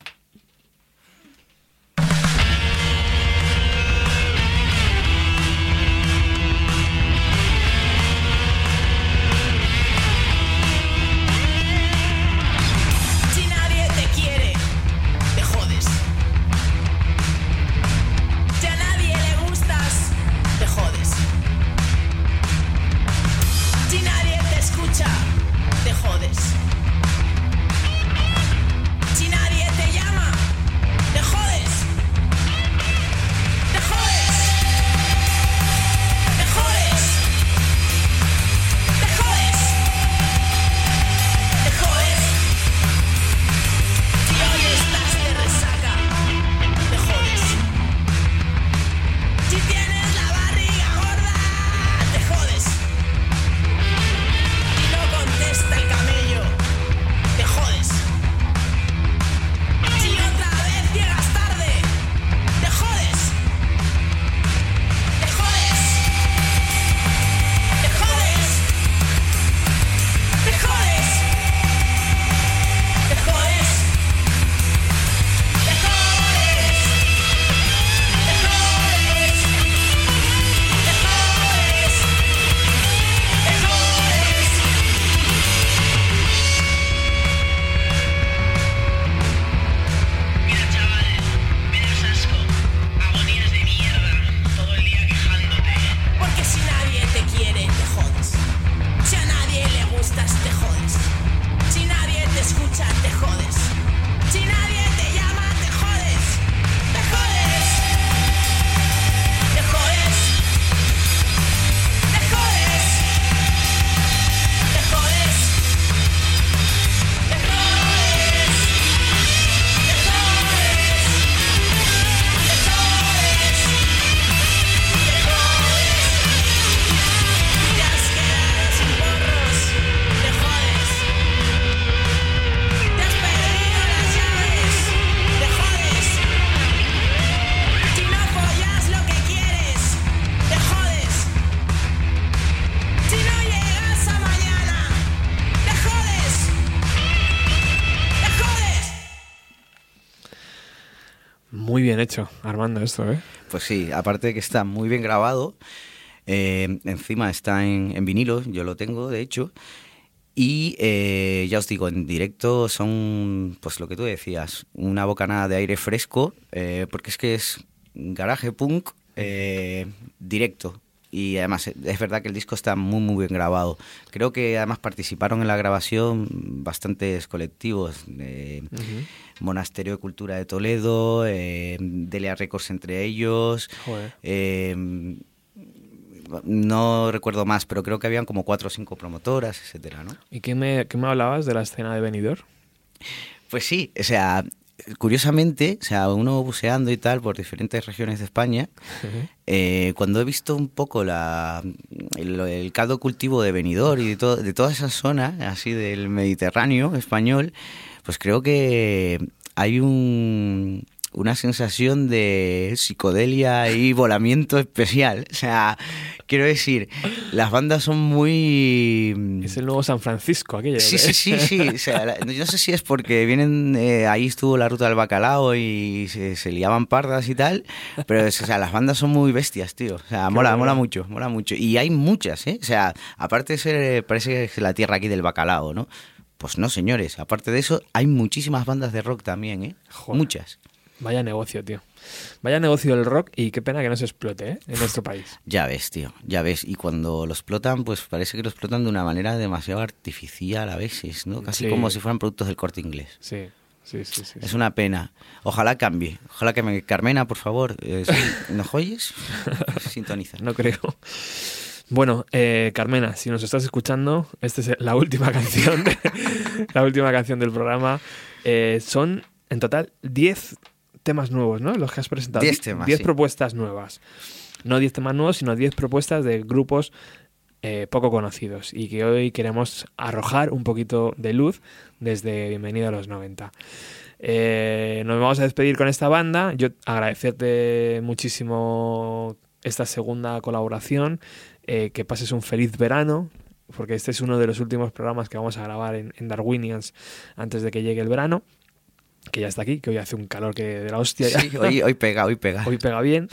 [SPEAKER 1] Armando, esto, ¿eh?
[SPEAKER 2] Pues sí, aparte de que está muy bien grabado, eh, encima está en, vinilo, yo lo tengo de hecho, y eh, ya os digo, en directo son, pues lo que tú decías, una bocanada de aire fresco, eh, porque es que es garaje punk eh, directo. Y además es verdad que el disco está muy muy bien grabado. Creo que además participaron en la grabación bastantes colectivos. eh, Monasterio de Cultura de Toledo, eh, Delia Records entre ellos.
[SPEAKER 1] Joder.
[SPEAKER 2] eh, no recuerdo más, pero creo que habían como cuatro o cinco promotoras, etcétera, ¿no?
[SPEAKER 1] ¿Y qué me, qué me hablabas de la escena de Benidorm?
[SPEAKER 2] Pues sí, o sea, curiosamente, o sea, uno buceando y tal por diferentes regiones de España, eh, cuando he visto un poco la, el, el caldo cultivo de Benidorm y de, to- de toda esa zona, así del Mediterráneo español, pues creo que hay un, una sensación de psicodelia y volamiento especial. O sea, quiero decir, las bandas son muy...
[SPEAKER 1] Es el nuevo San Francisco, aquello.
[SPEAKER 2] Sí, sí, sí, sí. O sea, la- yo no sé si es porque vienen, eh, ahí estuvo la ruta del bacalao y se, se liaban pardas y tal, pero es- o sea, las bandas son muy bestias, tío. O sea,
[SPEAKER 1] Qué
[SPEAKER 2] mola, mola mucho, mola mucho. Y hay muchas, ¿eh? O sea, aparte de ser, parece que es la tierra aquí del bacalao, ¿no? Pues no, señores. Aparte de eso, hay muchísimas bandas de rock también, ¿eh?
[SPEAKER 1] Joder.
[SPEAKER 2] Muchas.
[SPEAKER 1] Vaya negocio, tío. Vaya negocio del rock y qué pena que no se explote, ¿eh? En nuestro país.
[SPEAKER 2] Ya ves, tío, ya ves. Y cuando lo explotan, pues parece que lo explotan de una manera demasiado artificial a veces, ¿no? Casi
[SPEAKER 1] Sí.
[SPEAKER 2] como si fueran productos del corte inglés.
[SPEAKER 1] Sí, sí, sí. sí,
[SPEAKER 2] Es una pena. Ojalá cambie. Ojalá que me... Carmena, por favor. eh, ¿Nos oyes? Sintoniza.
[SPEAKER 1] No creo. Bueno, eh, Carmena, si nos estás escuchando, esta es la última canción, de- la última canción del programa. Eh, son en total 10 temas nuevos, ¿no? Los que has presentado.
[SPEAKER 2] 10 temas,
[SPEAKER 1] 10
[SPEAKER 2] sí.
[SPEAKER 1] propuestas nuevas. No 10 temas nuevos, sino 10 propuestas de grupos eh, poco conocidos y que hoy queremos arrojar un poquito de luz desde Bienvenido a los 90. Eh, nos vamos a despedir con esta banda. Yo agradecerte muchísimo esta segunda colaboración. eh, que pases un feliz verano, porque este es uno de los últimos programas que vamos a grabar en, en Darwinians antes de que llegue el verano, que ya está aquí, que hoy hace un calor que de la hostia. ya.
[SPEAKER 2] Sí, hoy, hoy pega, hoy pega.
[SPEAKER 1] Hoy pega bien.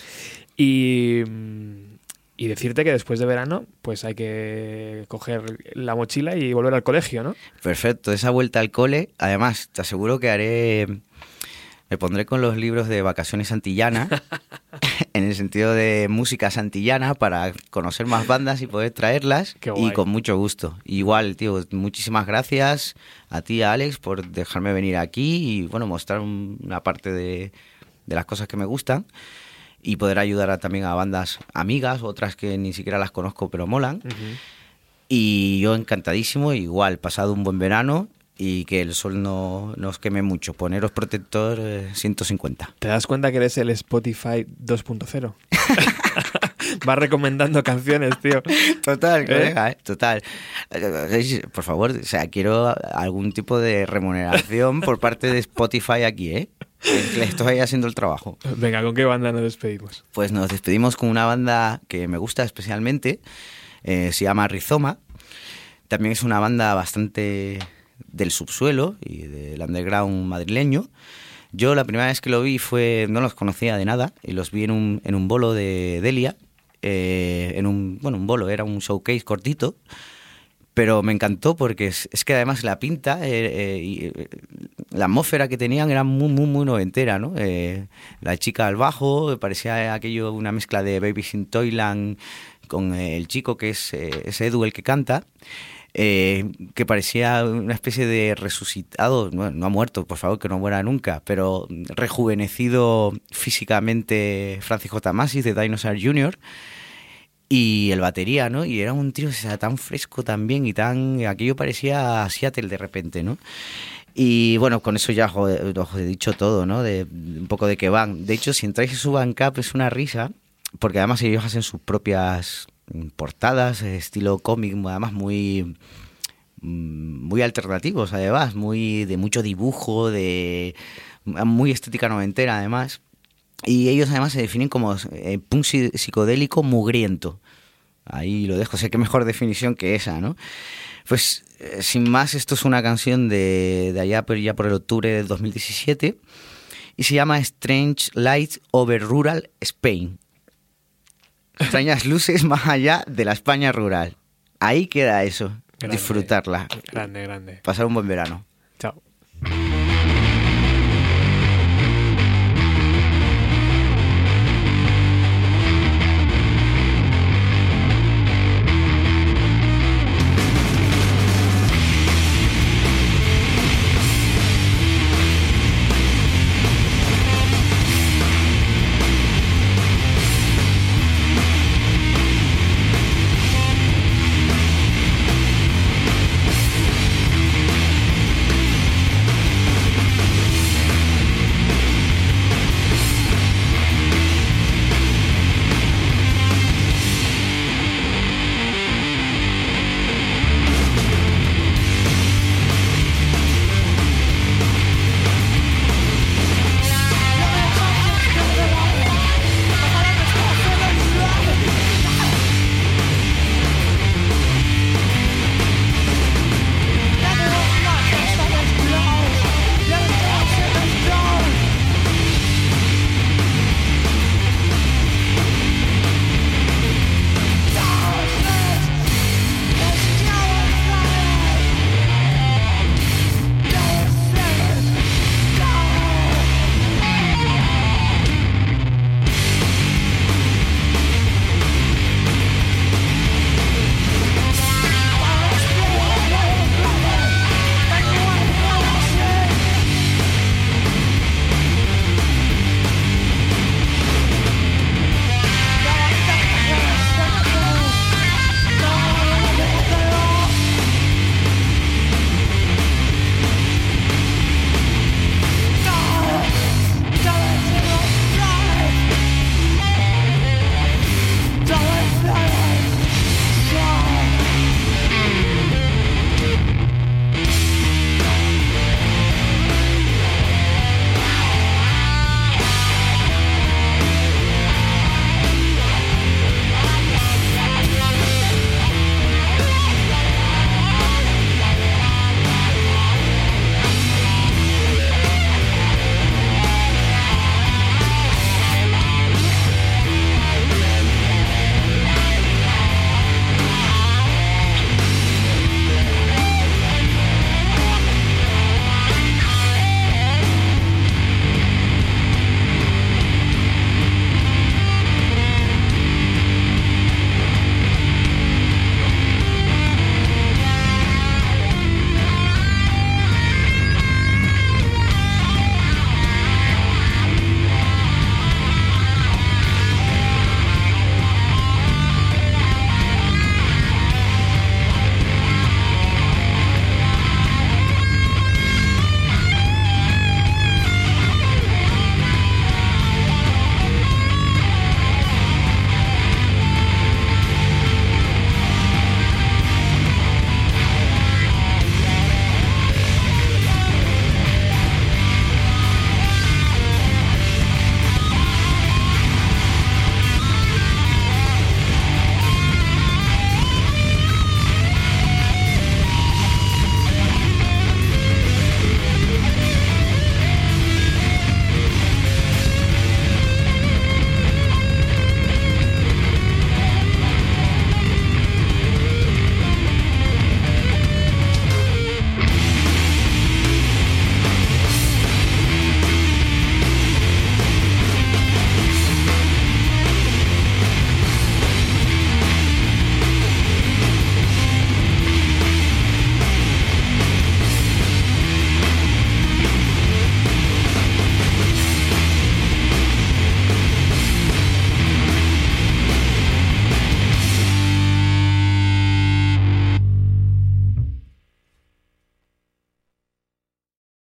[SPEAKER 1] Y, mm, y decirte que después de verano, pues hay que coger la mochila y volver al colegio, ¿no?
[SPEAKER 2] Perfecto, esa vuelta al cole. Además, te aseguro que haré... Me pondré con los libros de vacaciones antillana, en el sentido de música santillana, para conocer más bandas y poder traerlas. Y con mucho gusto. Igual, tío, muchísimas gracias a ti, Alex, por dejarme venir aquí y, bueno, mostrar un- una parte de, de las cosas que me gustan. Y poder ayudar a- también a bandas amigas, otras que ni siquiera las conozco, pero molan. Y yo encantadísimo, igual, pasado un buen verano y que el sol no nos queme mucho. Poneros protector eh, 150.
[SPEAKER 1] ¿Te das cuenta que eres el Spotify 2.0? Vas recomendando canciones, tío.
[SPEAKER 2] Total,
[SPEAKER 1] ¿Eh?
[SPEAKER 2] colega, ¿eh? total. Eh, Por favor, o sea, quiero algún tipo de remuneración por parte de Spotify aquí, ¿eh? Le estoy haciendo el trabajo.
[SPEAKER 1] Venga, ¿con qué banda nos despedimos?
[SPEAKER 2] Pues nos despedimos con una banda que me gusta especialmente, eh, se llama Rizoma. También es una banda bastante del subsuelo y del underground madrileño. Yo la primera vez que lo vi fue, no los conocía de nada, y los vi en un, en un bolo de Delia, eh, en un, bueno, un bolo, era un showcase cortito, pero me encantó porque es, que además la pinta eh, eh, y la atmósfera que tenían era muy, muy, muy noventera, ¿no? La chica al bajo, parecía aquello una mezcla de Baby in Toyland con el chico que es, es Edu el que canta. Eh, que parecía una especie de resucitado, no, ha muerto, por favor, que no muera nunca, pero rejuvenecido físicamente Francis J. Masis de Dinosaur Jr., y el batería, ¿no? Y era un tío o sea, tan fresco también y tan... Aquello parecía Seattle de repente, ¿no? Y bueno, con eso ya os he- dicho todo, ¿no? De, un poco de qué van. De hecho, si entráis en su Bandcamp es una risa, porque además ellos hacen sus propias portadas, estilo cómic, además muy mm, muy alternativos además, muy de mucho dibujo, de muy estética noventera además. Y ellos además se definen como eh, punk si- psicodélico mugriento. Ahí lo dejo, sé qué mejor definición que esa, ¿no? Pues eh, sin más, esto es una canción de, de allá por, ya por el octubre del 2017 y se llama Strange Lights Over Rural Spain. Extrañas luces más allá de la España rural. Ahí queda eso,
[SPEAKER 1] Grande.
[SPEAKER 2] disfrutarla,
[SPEAKER 1] Grande, grande.
[SPEAKER 2] pasar un buen verano.
[SPEAKER 1] Chao.